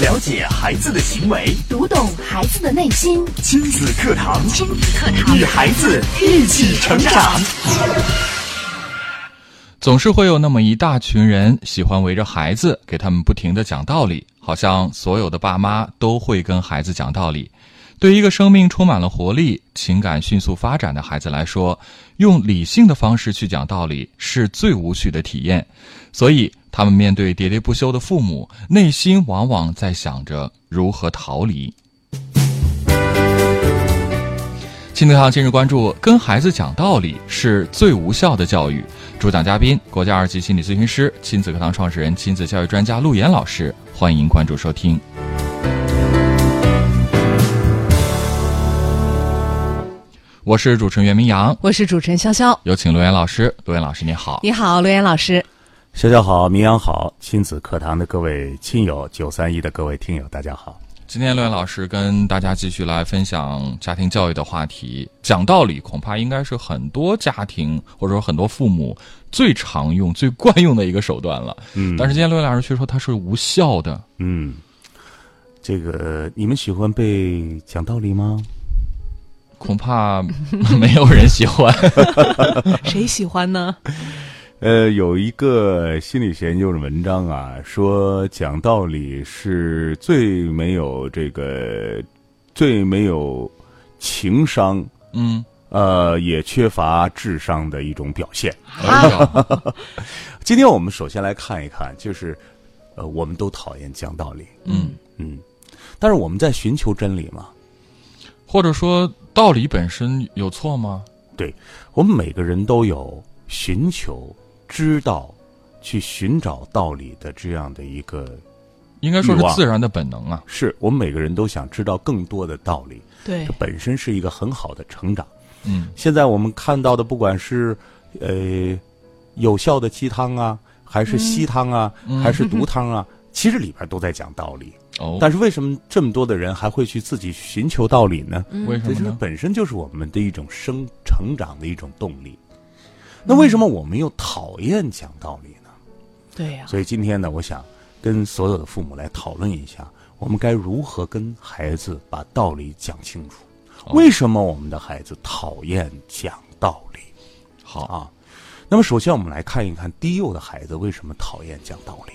了解孩子的行为，读懂孩子的内心。亲子课堂，亲子课堂，与孩子一起成长。总是会有那么一大群人喜欢围着孩子，给他们不停的讲道理，好像所有的爸妈都会跟孩子讲道理。对一个生命充满了活力、情感迅速发展的孩子来说，用理性的方式去讲道理是最无趣的体验。所以，他们面对喋喋不休的父母，内心往往在想着如何逃离。亲子堂今日关注：跟孩子讲道理是最无效的教育。主讲嘉宾：国家二级心理咨询师、亲子课堂创始人、亲子教育专家陆岩老师。欢迎关注收听。我是主持人袁明阳，我是主持人潇潇，有请陆岩老师。陆岩老师，你好！你好，陆岩老师。潇潇好，明阳好，亲子课堂的各位亲友，九三一的各位听友，大家好。今天陆岩老师跟大家继续来分享家庭教育的话题。讲道理，恐怕应该是很多家庭或者说很多父母最常用、最惯用的一个手段了。嗯，但是今天陆岩老师却说它是无效的。嗯，这个你们喜欢被讲道理吗？恐怕没有人喜欢，谁喜欢呢？呃，有一个心理学研究的文章啊，说讲道理是最没有这个最没有情商，嗯，呃，也缺乏智商的一种表现。今天我们首先来看一看，就是呃，我们都讨厌讲道理，嗯嗯，但是我们在寻求真理嘛。或者说道理本身有错吗？对我们每个人都有寻求、知道、去寻找道理的这样的一个，应该说是自然的本能啊。是我们每个人都想知道更多的道理，对这，本身是一个很好的成长。嗯现在我们看到的，不管是呃有效的鸡汤啊，还是稀汤啊，嗯还是毒汤啊，其实里边都在讲道理。哦，但是为什么这么多的人还会去自己寻求道理呢？为什么呢？本身就是我们的一种生成长的一种动力。那为什么我们又讨厌讲道理呢？对呀、所以今天呢，我想跟所有的父母来讨论一下，我们该如何跟孩子把道理讲清楚。哦。为什么我们的孩子讨厌讲道理？好，啊？那么首先我们来看一看低幼的孩子为什么讨厌讲道理。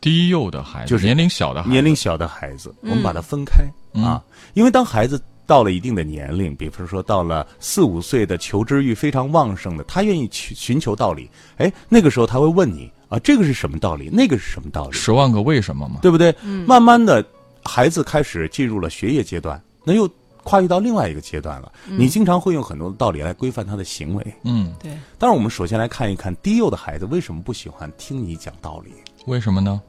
低幼的孩子，就是年龄小的孩子，年龄小的孩子，我们把它分开、嗯。啊，因为当孩子到了一定的年龄，比方说到了四五岁的求知欲非常旺盛的，他愿意去寻求道理，哎，那个时候他会问你啊，这个是什么道理？那个是什么道理？十万个为什么嘛。对不对？慢慢的，孩子开始进入了学业阶段，那又跨越到另外一个阶段了。你经常会用很多的道理来规范他的行为。嗯，对，但是，我们首先来看一看低幼的孩子为什么不喜欢听你讲道理。为什么呢？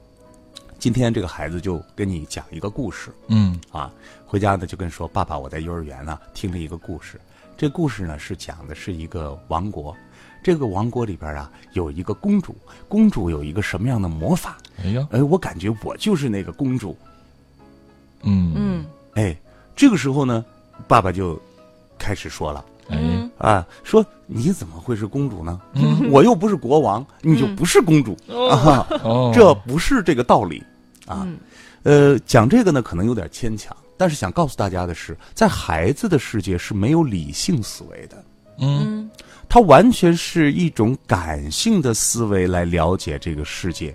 今天这个孩子就跟你讲一个故事，嗯。啊，回家呢就跟说：“爸爸，我在幼儿园呢听了一个故事。这故事呢是讲的是一个王国，这个王国里边啊有一个公主，公主有一个什么样的魔法？哎呀，哎，我感觉我就是那个公主。嗯。嗯。哎，这个时候呢，爸爸就开始说了。哎，啊，说你怎么会是公主呢？嗯。我又不是国王，你就不是公主、啊，哦，这不是这个道理啊。嗯呃，讲这个呢可能有点牵强，但是想告诉大家的是，在孩子的世界是没有理性思维的，嗯嗯它完全是一种感性的思维来了解这个世界，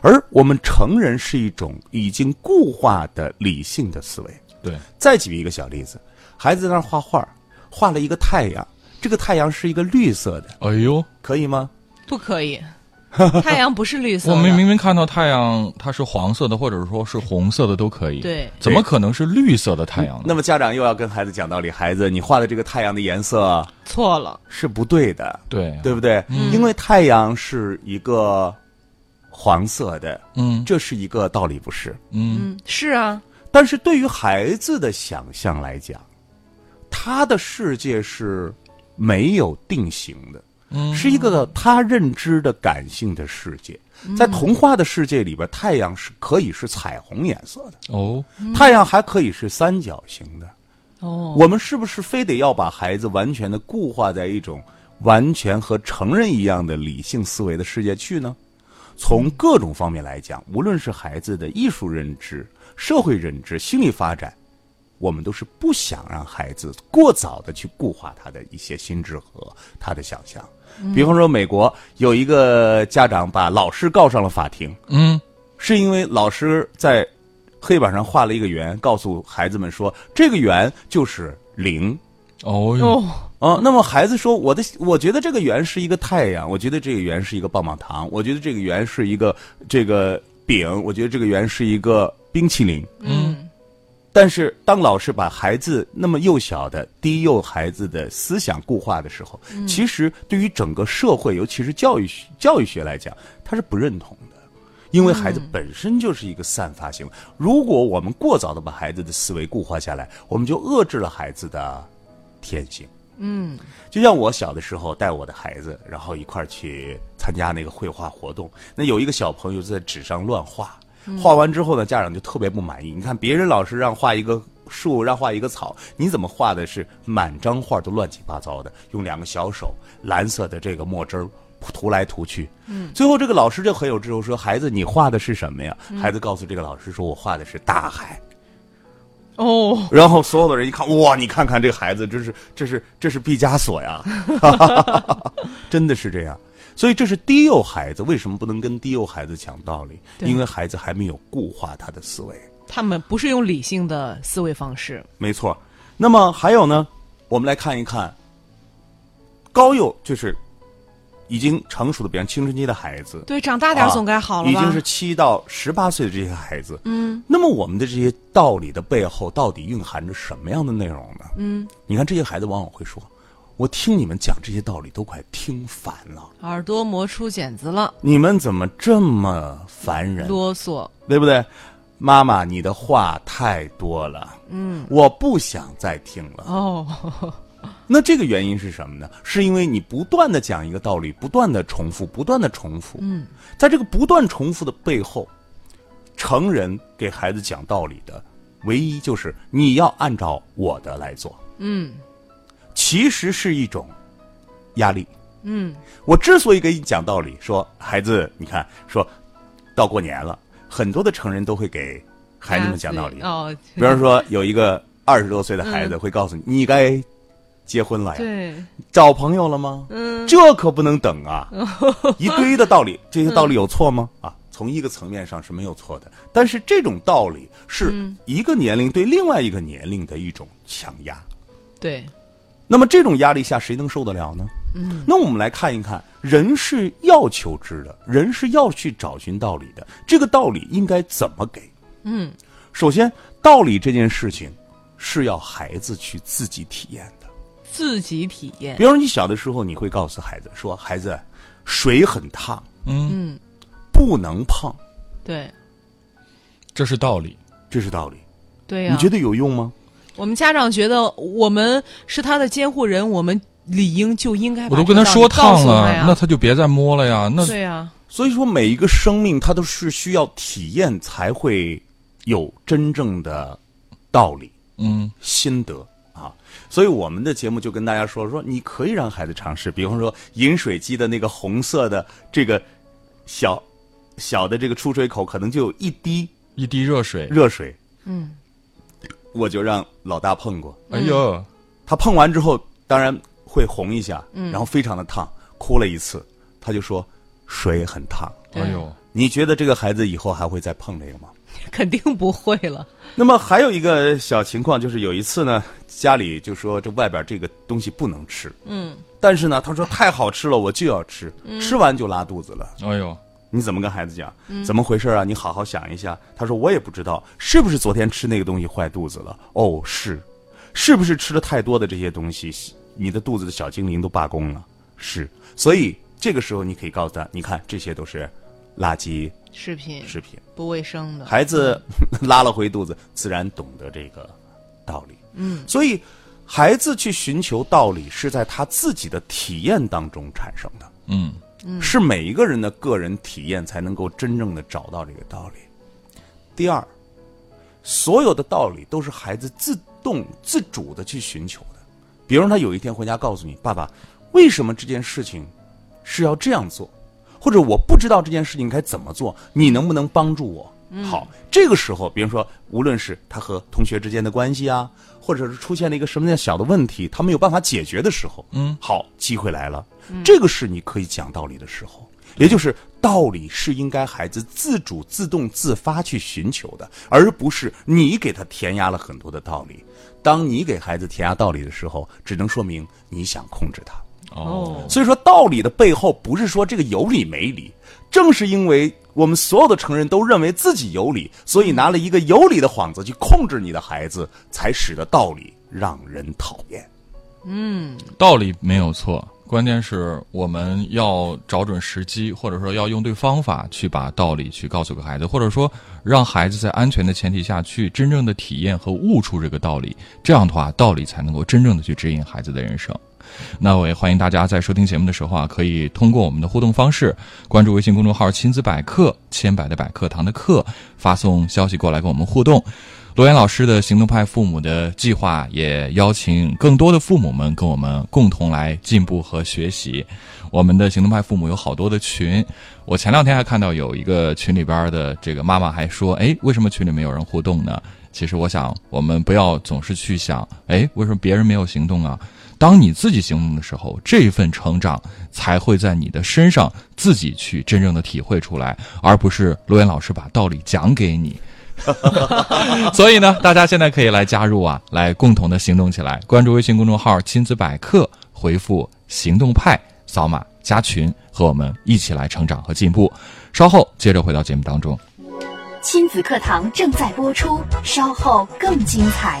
而我们成人是一种已经固化的理性的思维。对，再举一个小例子，孩子在那儿画画，画了一个太阳，这个太阳是一个绿色的，哎呦，可以吗？不可以，太阳不是绿色的，我们明明看到太阳它是黄色的，或者说是红色的都可以，对。怎么可能是绿色的太阳呢？那么家长又要跟孩子讲道理，孩子，你画的这个太阳的颜色错了，是不对的，对。对不对？因为太阳是一个黄色的，嗯。这是一个道理，不是？嗯。嗯，是啊，但是对于孩子的想象来讲，他的世界是没有定型的，嗯是一个他认知的感性的世界。在童话的世界里边，太阳是可以是彩虹颜色的，哦，太阳还可以是三角形的。哦，我们是不是非得要把孩子完全的固化在一种完全和成人一样的理性思维的世界去呢？从各种方面来讲，无论是孩子的艺术认知、社会认知、心理发展，我们都是不想让孩子过早的去固化他的一些心智和他的想象。比方说，美国有一个家长把老师告上了法庭，嗯，是因为老师在黑板上画了一个圆，告诉孩子们说这个圆就是零。哦哟，哦，啊，那么孩子说：“我的，我觉得这个圆是一个太阳，我觉得这个圆是一个棒棒糖，我觉得这个圆是一个这个饼，我觉得这个圆是一个冰淇淋。”嗯，但是，当老师把孩子那么幼小的低幼孩子的思想固化的时候，其实对于整个社会，尤其是教育学教育学来讲，他是不认同的，因为孩子本身就是一个散发性。如果我们过早的把孩子的思维固化下来，我们就遏制了孩子的天性。嗯，就像我小的时候带我的孩子，然后一块儿去参加那个绘画活动，那有一个小朋友在纸上乱画，画完之后呢，家长就特别不满意。你看别人老师让画一个树，让画一个草，你怎么画的是满张画都乱七八糟的？用两个小手蓝色的这个墨汁儿涂来涂去，嗯，最后这个老师就很有智慧说：“孩子，你画的是什么呀？”孩子告诉这个老师说：“我画的是大海。”哦，然后所有的人一看，哇，你看看这个孩子，这是这是这是毕加索呀，真的是这样。所以这是低幼孩子为什么不能跟低幼孩子讲道理？因为孩子还没有固化他的思维。他们不是用理性的思维方式。没错。那么还有呢，我们来看一看高幼，就是已经成熟的，比方青春期的孩子，对，长大点儿总该好了吧？已经是七到十八岁的这些孩子，嗯，那么我们的这些道理的背后，到底蕴含着什么样的内容呢？嗯，你看这些孩子往往会说：“我听你们讲这些道理都快听烦了，耳朵磨出茧子了，你们怎么这么烦人？啰嗦。对不对？妈妈，你的话太多了，嗯，我不想再听了。哦，那这个原因是什么呢？是因为你不断的讲一个道理，不断的重复，不断的重复。嗯，在这个不断重复的背后，成人给孩子讲道理的唯一就是你要按照我的来做。嗯其实是一种压力。嗯，我之所以给你讲道理，说孩子，你看，说到过年了，很多的成人都会给孩子们讲道理。哦，比方说，有一个二十多岁的孩子会告诉你，你该结婚了呀。对，找朋友了吗？嗯，这可不能等啊！一堆的道理，这些道理有错吗？啊，从一个层面上是没有错的，但是这种道理是一个年龄对另外一个年龄的一种强压。对，那么这种压力下，谁能受得了呢？嗯，那我们来看一看，人是要求知的，人是要去找寻道理的。这个道理应该怎么给？嗯，首先，道理这件事情是要孩子去自己体验的。自己体验比。如说，你小的时候，你会告诉孩子说：“孩子，水很烫，嗯，嗯，不能碰。对，这是道理。”这是道理。对呀、你觉得有用吗？我们家长觉得我们是他的监护人，我们理应就应该我都跟他说烫了，那他就别再摸了呀。那对呀、所以说，每一个生命它都是需要体验才会有真正的道理。嗯，心得啊。所以我们的节目就跟大家说说，你可以让孩子尝试，比方说饮水机的那个红色的这个小小的这个出水口，可能就有一滴一滴热水，热水，嗯，我就让老大碰过，哎呦，他碰完之后，当然会红一下，然后非常的烫，哭了一次，他就说水很烫。哎呦，你觉得这个孩子以后还会再碰这个吗？肯定不会了。那么还有一个小情况，就是有一次呢，家里就说这外边这个东西不能吃，嗯，但是呢，他说太好吃了，我就要吃，吃完就拉肚子了。哎呦，你怎么跟孩子讲？怎么回事啊？你好好想一下。他说我也不知道，是不是昨天吃那个东西坏肚子了？哦，是，是不是吃了太多的这些东西，你的肚子的小精灵都罢工了？是，所以这个时候你可以告诉他，你看这些都是垃圾食品食品。不卫生的，孩子 拉了回肚子，自然懂得这个道理。嗯，所以孩子去寻求道理是在他自己的体验当中产生的，嗯，是每一个人的个人体验才能够真正的找到这个道理。第二，所有的道理都是孩子自动自主的去寻求的。比如他有一天回家告诉你，爸爸，为什么这件事情是要这样做？或者我不知道这件事情该怎么做，你能不能帮助我？好，这个时候，比如说，无论是他和同学之间的关系啊，或者是出现了一个什么样小的问题，他没有办法解决的时候，嗯，好，机会来了，这个是你可以讲道理的时候，也就是道理是应该孩子自主、自动、自发去寻求的，而不是你给他填压了很多的道理。当你给孩子填压道理的时候，只能说明你想控制他。哦，所以说，道理的背后不是说这个有理没理，正是因为我们所有的成人都认为自己有理，所以拿了一个有理的幌子去控制你的孩子，才使得道理让人讨厌。嗯道理没有错，关键是我们要找准时机，或者说要用对方法去把道理去告诉给孩子，或者说让孩子在安全的前提下去真正的体验和悟出这个道理。这样的话，道理才能够真正的去指引孩子的人生。那我也欢迎大家在收听节目的时候啊，可以通过我们的互动方式，关注微信公众号“亲子百科”，千百的百课堂的课，发送消息过来跟我们互动。罗岩老师的行动派父母的计划也邀请更多的父母们跟我们共同来进步和学习。我们的行动派父母有好多的群，我前两天还看到有一个群里边的这个妈妈还说：“哎，为什么群里没有人互动呢？”其实我想，我们不要总是去想，哎，为什么别人没有行动啊？当你自己行动的时候，这份成长才会在你的身上自己去真正的体会出来，而不是罗岩老师把道理讲给你。所以呢，大家现在可以来加入啊，来共同的行动起来。关注微信公众号“亲子百科”，回复“行动派”，扫码加群，和我们一起来成长和进步。稍后接着回到节目当中。亲子课堂正在播出，稍后更精彩。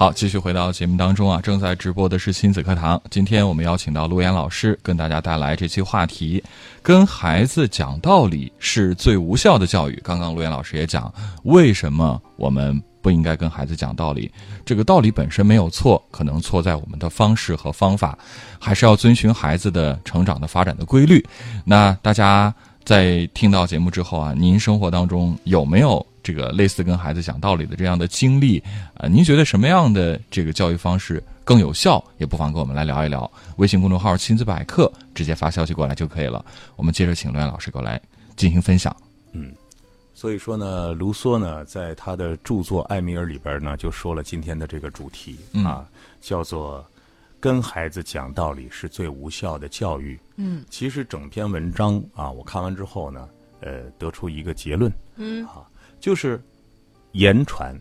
好，继续回到节目当中啊，正在直播的是亲子课堂。今天我们邀请到陆岩老师，跟大家带来这期话题：跟孩子讲道理是最无效的教育。刚刚陆岩老师也讲，为什么我们不应该跟孩子讲道理？这个道理本身没有错，可能错在我们的方式和方法，还是要遵循孩子的成长的发展的规律。那大家在听到节目之后啊，您生活当中有没有？这个类似跟孩子讲道理的这样的经历，啊，您觉得什么样的这个教育方式更有效？也不妨跟我们来聊一聊。微信公众号“亲子百科”直接发消息过来就可以了。我们接着请罗岩老师过来进行分享。嗯所以说呢，卢梭呢，在他的著作《艾米尔》里边呢，就说了今天的这个主题啊，叫做“跟孩子讲道理是最无效的教育”。嗯，其实整篇文章啊，我看完之后呢，呃，得出一个结论，嗯，啊，就是言传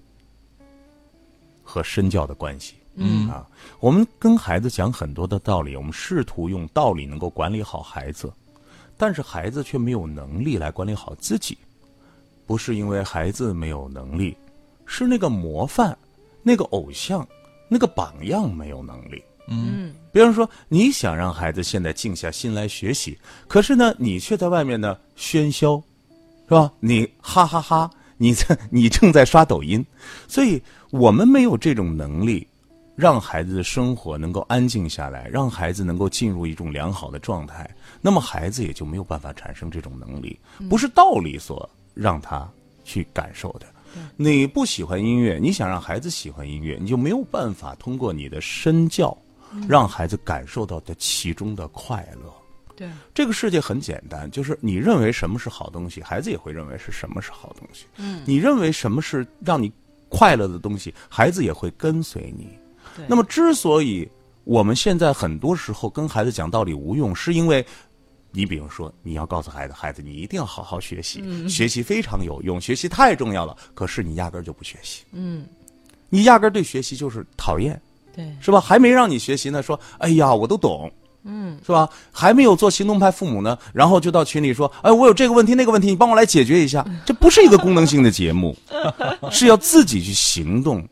和身教的关系。嗯啊，我们跟孩子讲很多的道理，我们试图用道理能够管理好孩子，但是孩子却没有能力来管理好自己。不是因为孩子没有能力，是那个模范、那个偶像、那个榜样没有能力。嗯，比方说，你想让孩子现在静下心来学习，可是呢，你却在外面呢喧嚣，是吧？你哈哈哈，你在你正在刷抖音，所以我们没有这种能力，让孩子的生活能够安静下来，让孩子能够进入一种良好的状态，那么孩子也就没有办法产生这种能力，不是道理所让他去感受的。你不喜欢音乐，你想让孩子喜欢音乐，你就没有办法通过你的身教，让孩子感受到的其中的快乐。对，这个世界很简单，就是你认为什么是好东西，孩子也会认为是什么是好东西。嗯，你认为什么是让你快乐的东西，孩子也会跟随你。对那么，之所以我们现在很多时候跟孩子讲道理无用，是因为你比如说，你要告诉孩子，孩子你一定要好好学习，学习非常有用，学习太重要了。可是你压根儿就不学习，嗯，你压根儿对学习就是讨厌。对，是吧？还没让你学习呢，说，哎呀，我都懂，嗯，是吧？还没有做行动派父母呢，然后就到群里说，哎，我有这个问题那个问题，你帮我来解决一下。这不是一个功能性的节目，是要自己去行动，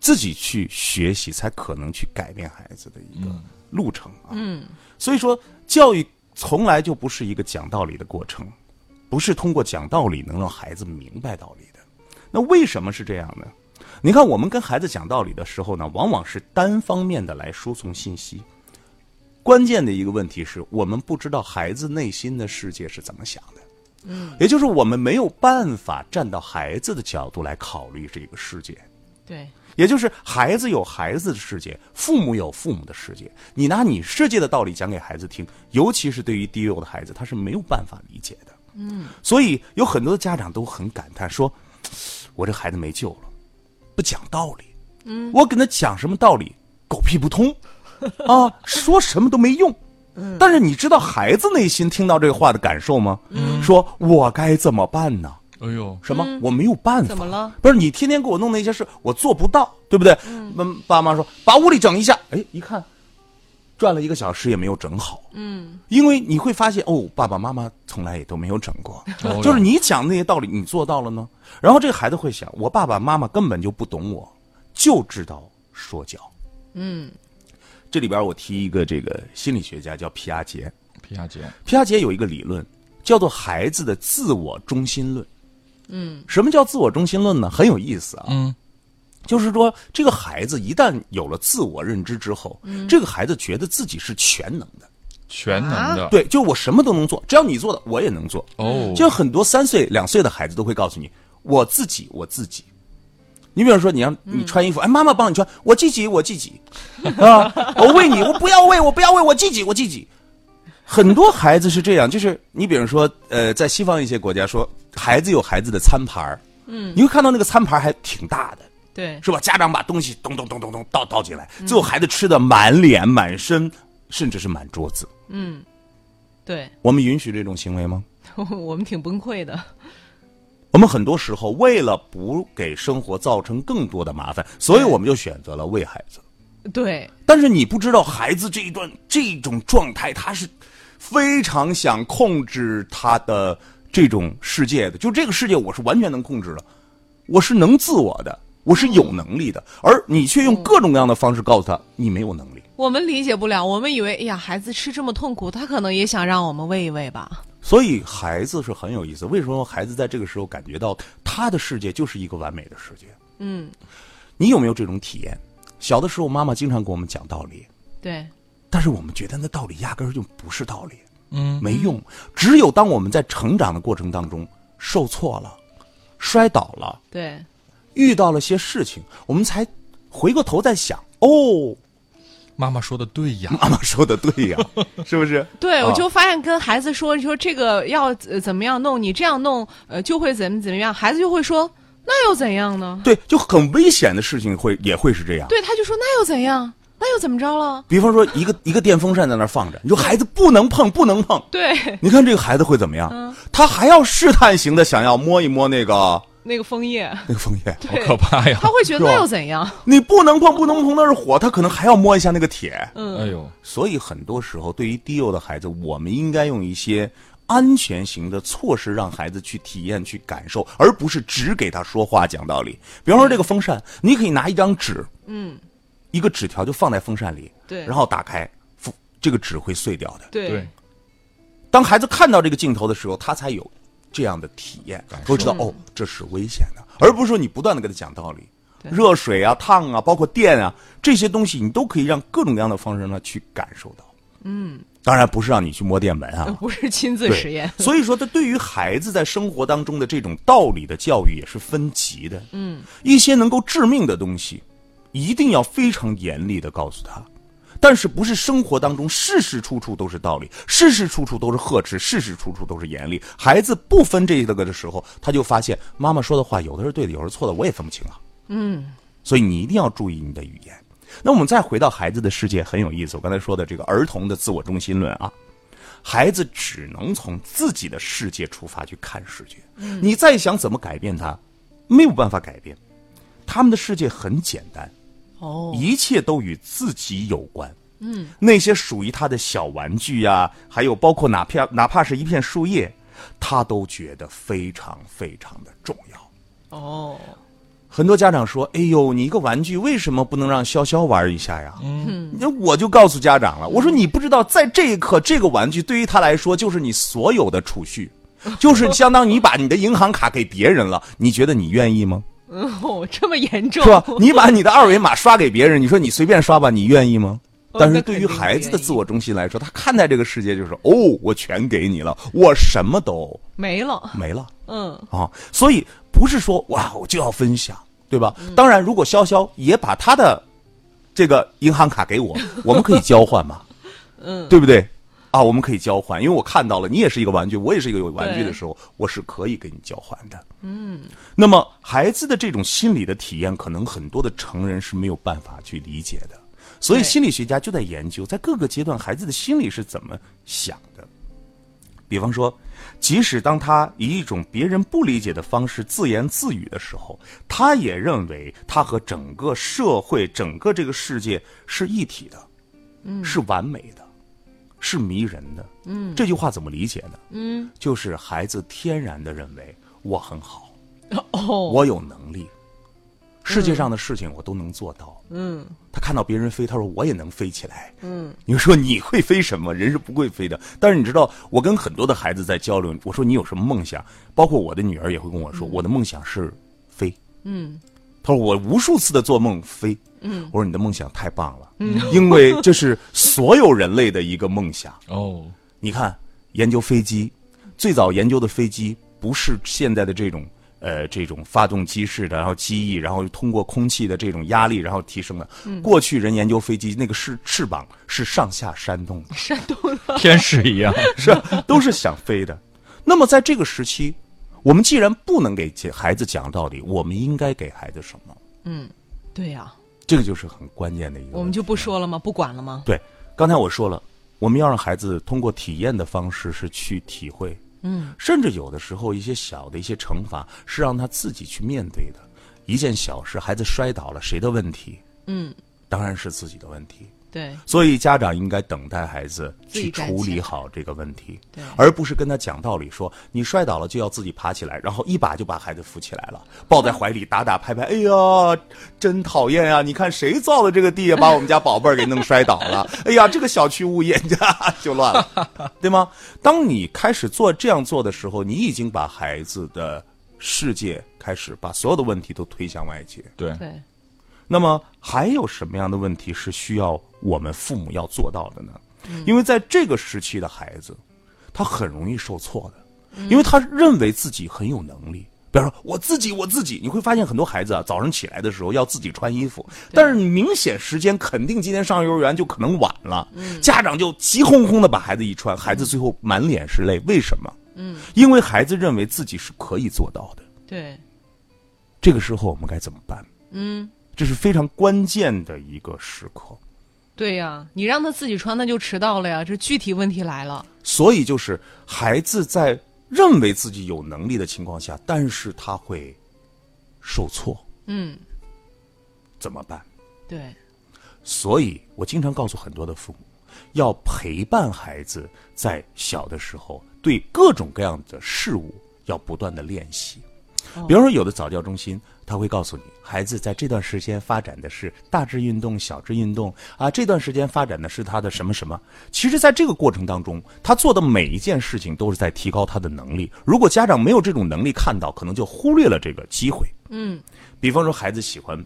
自己去学习，才可能去改变孩子的一个路程啊。嗯，所以说教育从来就不是一个讲道理的过程，不是通过讲道理能让孩子明白道理的。那为什么是这样呢？你看，我们跟孩子讲道理的时候呢，往往是单方面的来输送信息。关键的一个问题是我们不知道孩子内心的世界是怎么想的。嗯，也就是我们没有办法站到孩子的角度来考虑这个世界。对，也就是孩子有孩子的世界，父母有父母的世界。你拿你世界的道理讲给孩子听，尤其是对于低幼的孩子，他是没有办法理解的。嗯，所以有很多的家长都很感叹说：“我这孩子没救了，不讲道理。嗯，我跟他讲什么道理，狗屁不通。” 啊，说什么都没用。但是你知道孩子内心听到这个话的感受吗？说我该怎么办呢？哎呦，什么？我没有办法。怎么了？不是你天天给我弄那些事，我做不到，对不对？嗯。爸妈说把屋里整一下，哎，一看，转了一个小时也没有整好。嗯。因为你会发现，哦，爸爸妈妈从来也都没有整过。就是你讲那些道理，你做到了呢？然后这个孩子会想，我爸爸妈妈根本就不懂我，就知道说教。嗯。这里边我提一个这个心理学家叫皮亚杰，皮亚杰，皮亚杰有一个理论叫做孩子的自我中心论。嗯，什么叫自我中心论呢？很有意思啊。嗯，就是说这个孩子一旦有了自我认知之后，这个孩子觉得自己是全能的，全能的，对，就我什么都能做，只要你做的我也能做。哦，就很多三岁两岁的孩子都会告诉你，我自己，我自己。你比如说，你让你穿衣服，哎，妈妈帮你穿，我自己，我自己，啊，我喂你，我不要喂，我不要喂，我自己，我自己。很多孩子是这样，就是你比如说，呃，在西方一些国家，说孩子有孩子的餐盘嗯，你会看到那个餐盘还挺大的，对，是吧？家长把东西咚咚咚咚咚倒倒进来，最后孩子吃的满脸满身，甚至是满桌子。嗯，对，我们允许这种行为吗？我们挺崩溃的。我们很多时候为了不给生活造成更多的麻烦，所以我们就选择了喂孩子。对，但是你不知道孩子这一段这种状态，他是非常想控制他的这种世界的。就这个世界，我是完全能控制的，我是能自我的，我是有能力的。而你却用各种各样的方式告诉他，你没有能力。我们理解不了，我们以为，哎呀，孩子吃这么痛苦，他可能也想让我们喂一喂吧。所以孩子是很有意思。为什么孩子在这个时候感觉到他的世界就是一个完美的世界？嗯，你有没有这种体验？小的时候，妈妈经常给我们讲道理，对，但是我们觉得那道理压根儿就不是道理，嗯，没用。只有当我们在成长的过程当中受挫了、摔倒了，对，遇到了些事情，我们才回过头在想，哦。妈妈说的对呀，妈妈说的对呀，是不是？对，我就发现跟孩子说，你说这个要怎么样弄，你这样弄，呃，就会怎么怎么样，孩子就会说，那又怎样呢？对，就很危险的事情会也会是这样。对，他就说那又怎样？那又怎么着了？比方说一个一个电风扇在那放着，你说孩子不能碰，不能碰。对，你看这个孩子会怎么样？他还要试探型的想要摸一摸那个。那个枫叶，那个枫叶好可怕呀！他会觉得那又怎样？你不能碰，不能碰，那是火，他可能还要摸一下那个铁。嗯，哎呦，所以很多时候，对于低幼的孩子，我们应该用一些安全型的措施，让孩子去体验、去感受，而不是只给他说话讲道理。比方说，这个风扇，你可以拿一张纸，嗯，一个纸条就放在风扇里，对，然后打开，这个纸会碎掉的。对，当孩子看到这个镜头的时候，他才有。这样的体验，都知道哦，这是危险的，而不是说你不断的给他讲道理，热水啊、烫啊、包括电啊这些东西，你都可以让各种各样的方式让他去感受到。嗯，当然不是让你去摸电门啊，不是亲自实验。所以说，他对于孩子在生活当中的这种道理的教育也是分级的。嗯，一些能够致命的东西，一定要非常严厉的告诉他。但是不是生活当中事事处处都是道理，事事处处都是呵斥，事事处处都是严厉。孩子不分这个的时候，他就发现妈妈说的话有的是对的，有的是错的，我也分不清啊。嗯，所以你一定要注意你的语言。那我们再回到孩子的世界，很有意思。我刚才说的这个儿童的自我中心论啊，孩子只能从自己的世界出发去看世界。你再想怎么改变他，没有办法改变。他们的世界很简单。哦，一切都与自己有关。嗯，那些属于他的小玩具呀，还有包括哪片哪怕是一片树叶，他都觉得非常非常的重要。哦，很多家长说：“哎呦，你一个玩具为什么不能让潇潇玩一下呀？”嗯，那我就告诉家长了，我说你不知道，在这一刻，这个玩具对于他来说就是你所有的储蓄，就是相当于你把你的银行卡给别人了，你觉得你愿意吗？哦，这么严重是吧？你把你的二维码刷给别人，你说你随便刷吧，你愿意吗？哦但是对于孩子的自我中心来说，他看待这个世界就是哦，我全给你了，我什么都没了。没了。嗯，啊，所以不是说哇我就要分享，对吧？当然，如果潇潇也把他的这个银行卡给我，我们可以交换嘛，嗯，对不对？啊，我们可以交换，因为我看到了你也是一个玩具，我也是一个有玩具的时候，我是可以跟你交换的。嗯，那么孩子的这种心理的体验，可能很多的成人是没有办法去理解的，所以心理学家就在研究，在各个阶段孩子的心理是怎么想的。比方说，即使当他以一种别人不理解的方式自言自语的时候，他也认为他和整个社会、整个这个世界是一体的，嗯，是完美的，是迷人的。嗯，这句话怎么理解呢？嗯，就是孩子天然的认为我很好，哦，我有能力，世界上的事情我都能做到。嗯，他看到别人飞，他说我也能飞起来。嗯，你说你会飞什么？人是不会飞的。但是你知道，我跟很多的孩子在交流，我说你有什么梦想？包括我的女儿也会跟我说，我的梦想是飞。嗯，他说我无数次的做梦飞。嗯，我说你的梦想太棒了，嗯，因为这是所有人类的一个梦想。哦，你看，研究飞机，最早研究的飞机不是现在的这种呃这种发动机式的，然后机翼，然后通过空气的这种压力，然后提升的。过去人研究飞机，那个是翅膀是上下扇动的，扇动的，天使一样。是吧都是想飞的。那么在这个时期，我们既然不能给孩子讲道理，我们应该给孩子什么？嗯对呀、这个就是很关键的一个。我们就不说了吗？不管了吗？对，刚才我说了，我们要让孩子通过体验的方式是去体会，嗯，甚至有的时候一些小的一些惩罚是让他自己去面对的。一件小事，孩子摔倒了，谁的问题？嗯，当然是自己的问题。对，所以家长应该等待孩子去处理好这个问题对，而不是跟他讲道理说你摔倒了就要自己爬起来，然后一把就把孩子扶起来了，抱在怀里打打拍拍，哎呀，真讨厌啊！你看谁造的这个地呀，把我们家宝贝儿给弄摔倒了，哎呀，这个小区物业家就乱了，对吗？当你开始做这样做的时候，你已经把孩子的世界开始把所有的问题都推向外界。对，对，那么还有什么样的问题是需要我们父母要做到的呢？因为在这个时期的孩子，他很容易受挫的，因为他认为自己很有能力。比方说我自己，我自己，你会发现很多孩子啊，早上起来的时候要自己穿衣服，但是明显时间肯定今天上幼儿园就可能晚了，家长就急哄哄的把孩子一穿，孩子最后满脸是泪，为什么？嗯，因为孩子认为自己是可以做到的。对，这个时候我们该怎么办？嗯，这是非常关键的一个时刻。对呀、你让他自己穿，那就迟到了呀。这具体问题来了。所以就是孩子在认为自己有能力的情况下，但是他会受挫，嗯，怎么办？对，所以我经常告诉很多的父母，要陪伴孩子在小的时候对各种各样的事物要不断的练习。比方说，有的早教中心他会告诉你，孩子在这段时间发展的是大致运动、小致运动啊，这段时间发展的是他的什么什么。其实，在这个过程当中，他做的每一件事情都是在提高他的能力。如果家长没有这种能力看到，可能就忽略了这个机会。嗯，比方说，孩子喜欢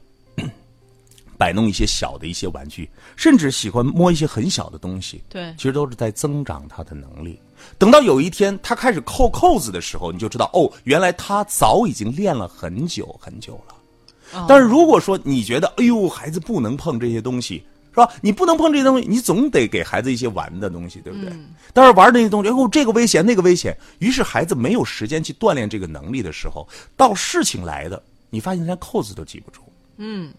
摆弄一些小的一些玩具，甚至喜欢摸一些很小的东西，对其实都是在增长他的能力。等到有一天他开始扣扣子的时候，你就知道哦，原来他早已经练了很久很久了。哦但是如果说你觉得，哎呦，孩子不能碰这些东西，是吧？你不能碰这些东西，你总得给孩子一些玩的东西，对不对？但是玩的那些东西，哦，这个危险，那个危险，于是孩子没有时间去锻炼这个能力的时候，到事情来的，你发现连扣子都系不住。嗯，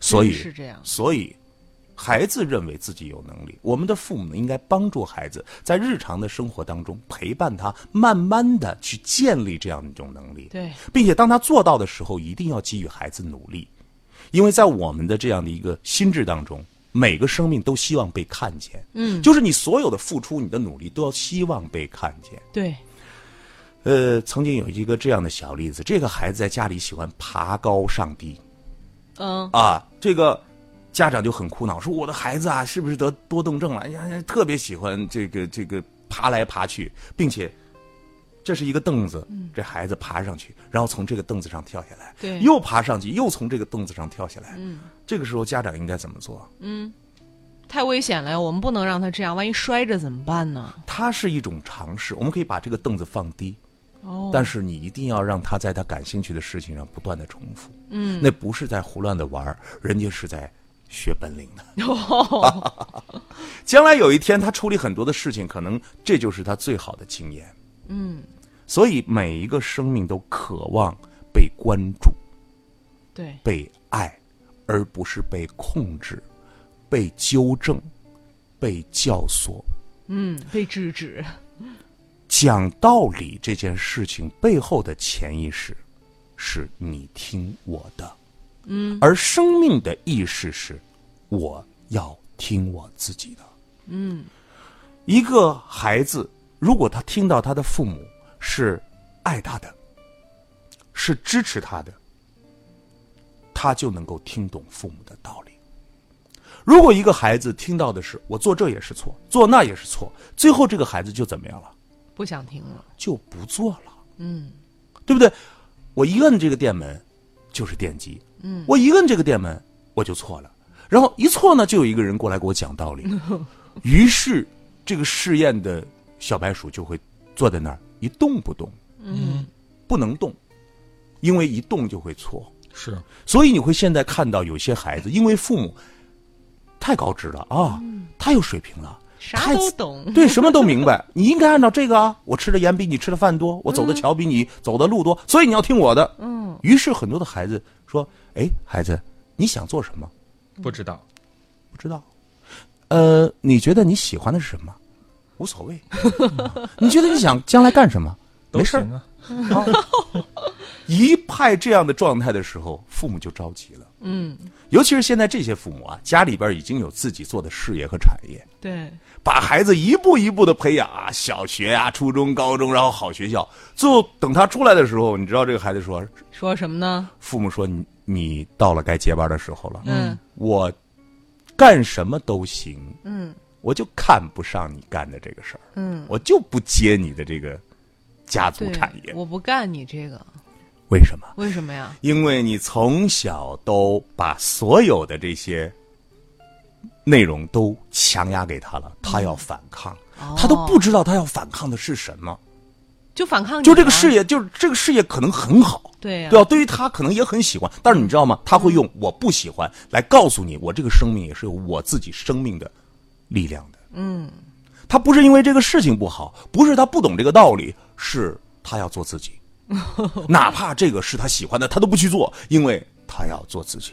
所以是这样所以，孩子认为自己有能力，我们的父母应该帮助孩子在日常的生活当中陪伴他，慢慢的去建立这样一种能力。对，并且当他做到的时候，一定要给予孩子努力，因为在我们的这样的一个心智当中，每个生命都希望被看见。嗯，就是你所有的付出，你的努力都要希望被看见。对，呃，曾经有一个这样的小例子，这个孩子在家里喜欢爬高上低，嗯啊，这个家长就很苦恼，说我的孩子啊，是不是得多动症了？哎呀，特别喜欢这个这个爬来爬去，并且这是一个凳子，这孩子爬上去，然后从这个凳子上跳下来，对又爬上去，又从这个凳子上跳下来，嗯，这个时候家长应该怎么做？嗯太危险了呀！我们不能让他这样，万一摔着怎么办呢？它是一种尝试，我们可以把这个凳子放低，哦，但是你一定要让他在他感兴趣的事情上不断的重复，嗯，那不是在胡乱的玩儿人家是在学本领的。哦。将来有一天他处理很多的事情，可能这就是他最好的经验。嗯，所以每一个生命都渴望被关注、对，被爱，而不是被控制、被纠正、被教唆。嗯，被制止，讲道理这件事情背后的潜意识，是你听我的，嗯，而生命的意识是，我要听我自己的，嗯。一个孩子，如果他听到他的父母是爱他的，是支持他的，他就能够听懂父母的道理。如果一个孩子听到的是我做这也是错，做那也是错，最后这个孩子就怎么样了？不想听了。就不做了，嗯，对不对？我一摁这个电门，就是电击，嗯，我一摁这个电门，我就错了，然后一错呢，就有一个人过来给我讲道理，于是这个试验的小白鼠就会坐在那儿一动不动，嗯，不能动，因为一动就会错，是。所以你会现在看到有些孩子，因为父母太高知了啊，太有水平了。啥都懂。对，什么都明白。你应该按照这个啊，我吃的盐比你吃的饭多，我走的桥比你走的路多，所以你要听我的。嗯，于是很多的孩子说：“哎，孩子，你想做什么？不知道，不知道。呃，你觉得你喜欢的是什么？无所谓。你觉得你想将来干什么？都没事啊。一派这样的状态的时候，父母就着急了。嗯，尤其是现在这些父母啊，家里边已经有自己做的事业和产业，对，把孩子一步一步的培养啊，小学啊、初中、高中，然后好学校，最后等他出来的时候，你知道这个孩子说，说什么呢？父母说你你到了该接班的时候了，嗯。我干什么都行，嗯。我就看不上你干的这个事儿，嗯，我就不接你的这个家族产业，我不干你这个，为什么？为什么呀？因为你从小都把所有的这些内容都强压给他了，他要反抗，哦他都不知道他要反抗的是什么。就反抗你就这个啊事业，就是这个事业可能很好，对呀对吧？对于他可能也很喜欢，但是你知道吗？他会用“我不喜欢”来告诉你，我这个生命也是有我自己生命的力量的。嗯，他不是因为这个事情不好，不是他不懂这个道理，是他要做自己，哪怕这个是他喜欢的，他都不去做，因为他要做自己。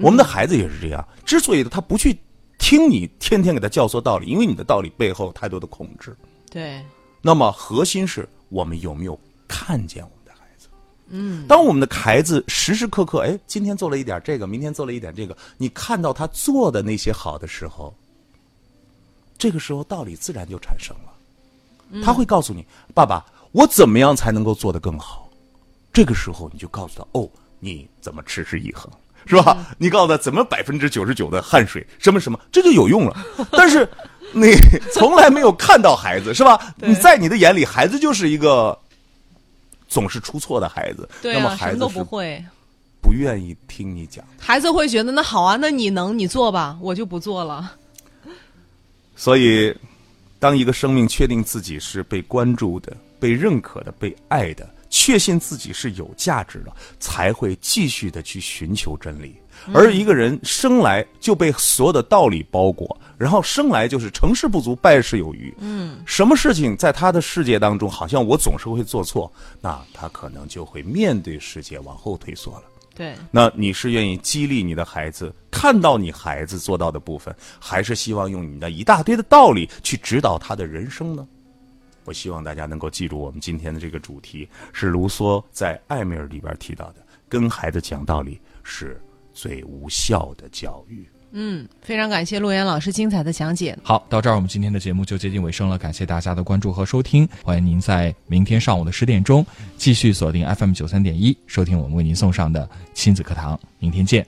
我们的孩子也是这样，之所以他不去听你天天给他教唆道理，因为你的道理背后有太多的控制。对，那么核心是我们有没有看见我们的孩子？嗯，当我们的孩子时时刻刻，哎，今天做了一点这个，明天做了一点这个，你看到他做的那些好的时候，这个时候道理自然就产生了。他会告诉你，爸爸，我怎么样才能够做得更好？这个时候你就告诉他，哦，你怎么持之以恒，是吧？你告诉他怎么百分之九十九的汗水，什么什么，这就有用了。但是你从来没有看到孩子，是吧？你在你的眼里，孩子就是一个总是出错的孩子。对那么孩子都不会。不愿意听你讲。孩子会觉得那好啊，那你能你做吧，我就不做了。所以，当一个生命确定自己是被关注的、被认可的、被爱的，确信自己是有价值的，才会继续的去寻求真理。而一个人生来就被所有的道理包裹，然后生来就是成事不足败事有余。嗯，什么事情在他的世界当中，好像我总是会做错，那他可能就会面对世界往后退缩了。对，那你是愿意激励你的孩子看到你孩子做到的部分，还是希望用你的一大堆的道理去指导他的人生呢？我希望大家能够记住我们今天的这个主题，是卢梭在《艾米尔》里边提到的，跟孩子讲道理是最无效的教育。嗯，非常感谢陆岩老师精彩的讲解。好，到这儿我们今天的节目就接近尾声了，感谢大家的关注和收听，欢迎您在明天上午的十点钟继续锁定 FM 九三点一，收听我们为您送上的亲子课堂，明天见。